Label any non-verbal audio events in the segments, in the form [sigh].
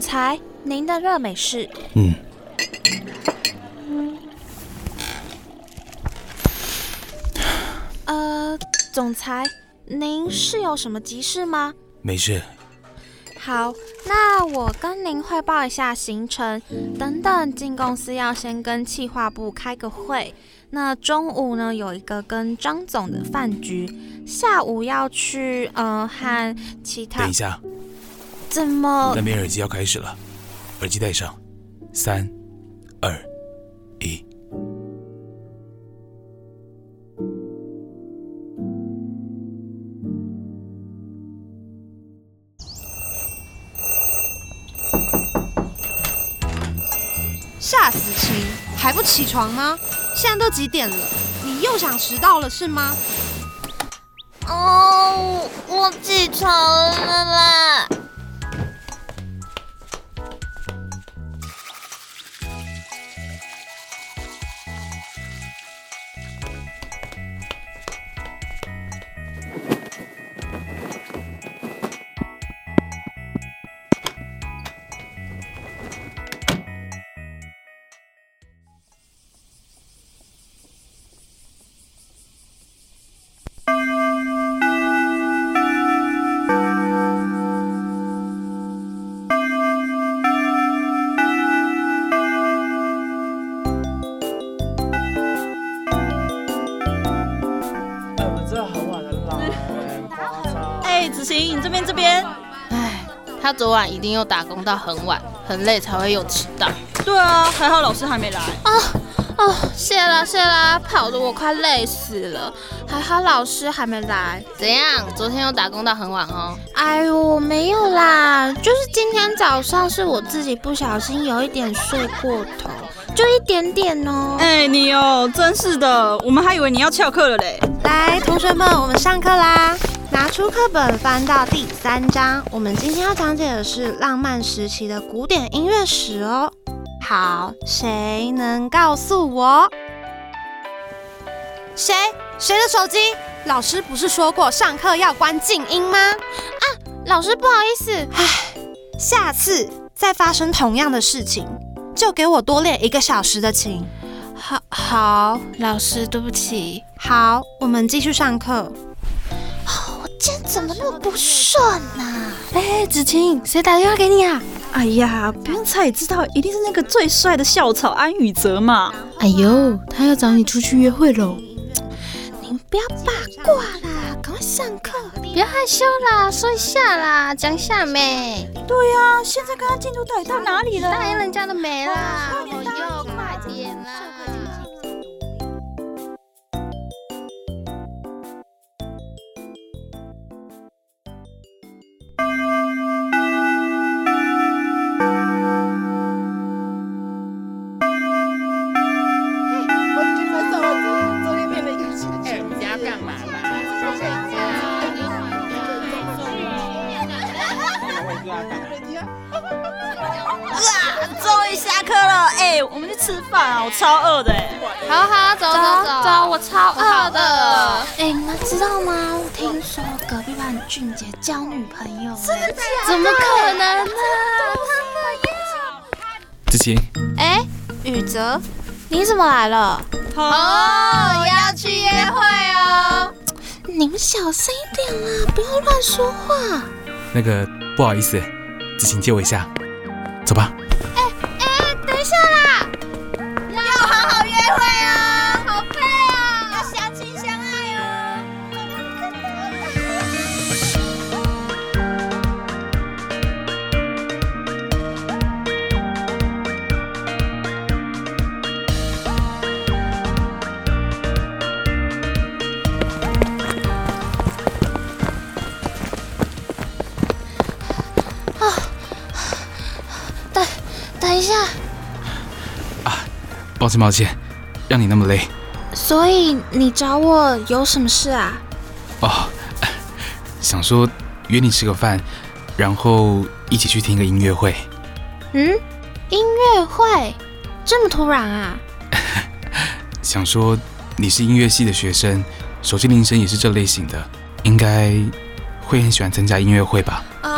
总裁，您的热美式。嗯。呃，总裁，您是有什么急事吗？没事。好，那我跟您汇报一下行程。等等进公司要先跟企划部开个会。那中午呢有一个跟张总的饭局，下午要去呃和其他。等一下。怎么？那边耳机要开始了，耳机戴上，三、二、一。吓死青，还不起床吗？现在都几点了？你又想迟到了是吗？哦，我起床了啦。他昨晚一定又打工到很晚，很累才会又迟到。对啊，还好老师还没来。啊哦，谢啦谢啦，跑得我快累死了。还好老师还没来。怎样？昨天又打工到很晚哦？哎呦，没有啦，就是今天早上是我自己不小心有一点睡过头，就一点点哦。哎，你哦，真是的，我们还以为你要翘课了嘞。来，同学们，我们上课啦。拿出课本，翻到第三章。我们今天要讲解的是浪漫时期的古典音乐史哦。好，谁能告诉我？谁？谁的手机？老师不是说过上课要关静音吗？啊，老师不好意思。唉，下次再发生同样的事情，就给我多练一个小时的琴。好，好，老师，对不起。好，我们继续上课。怎么那么不顺呢？哎，子晴，谁打电话给你啊？哎呀，不用猜也知道，一定是那个最帅的校草安宇哲嘛。哎呦，他要找你出去约会喽！你不要八卦啦，赶快上课，不要害羞啦，说一下啦，讲一下没？对呀，现在跟他进度到底到哪里了？答应人家的没啦？快 [laughs] 我们去吃饭啊！我超饿的哎。好好走走走走，我超饿的。哎，你们知道吗？听说隔壁班俊杰交女朋友，真的假的？怎么可能呢？子晴。哎，宇泽，你怎么来了？哦，要去约会哦。你们小声一点啦，不要乱说话。那个，不好意思，子晴借我一下，走吧。抱歉抱歉，让你那么累。所以你找我有什么事啊？哦，[laughs] 想说约你吃个饭，然后一起去听个音乐会。嗯，音乐会这么突然啊？[laughs] 想说你是音乐系的学生，手机铃声也是这类型的，应该会很喜欢参加音乐会吧？哦，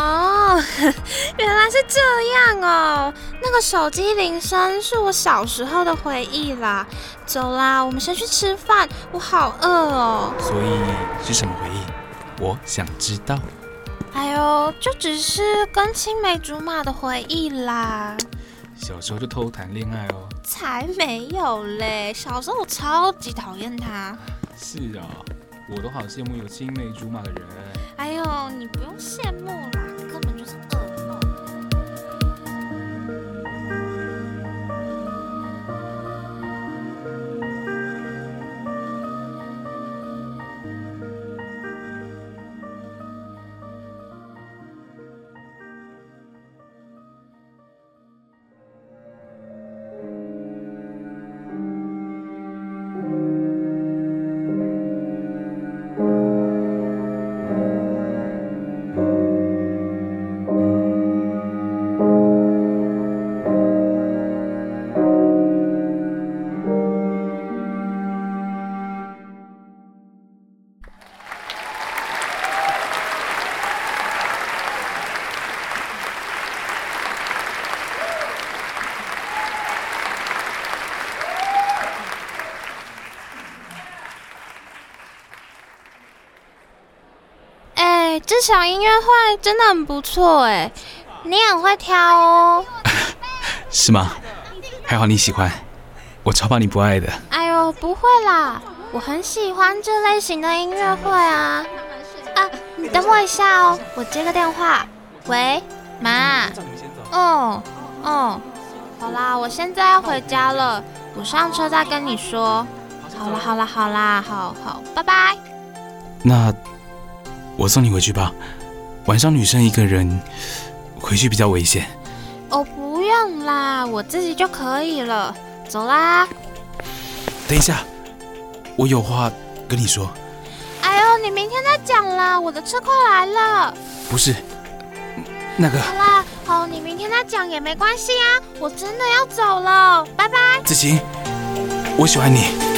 [laughs] 原来是这样哦。那个手机铃声是我小时候的回忆啦。走啦，我们先去吃饭，我好饿哦。所以是什么回忆？我想知道。哎呦，就只是跟青梅竹马的回忆啦。小时候就偷谈恋爱哦。才没有嘞！小时候我超级讨厌他。是啊，我都好羡慕有青梅竹马的人。哎呦，你不哎，这场音乐会真的很不错哎，你很会挑哦。[laughs] 是吗？还好你喜欢，我超怕你不爱的。哎呦，不会啦，我很喜欢这类型的音乐会啊。啊，你等我一下哦，我接个电话。喂，妈。哦哦，好啦，我现在要回家了，我上车再跟你说。好啦好啦好啦，好好，拜拜。那我送你回去吧，晚上女生一个人回去比较危险。哦，不用啦，我自己就可以了。走啦。等一下，我有话跟你说。哎呦，你明天再讲啦，我的车快来了。不是，那个。好啦，好，你明天再讲也没关系啊，我真的要走了，拜拜。子晴，我喜欢你。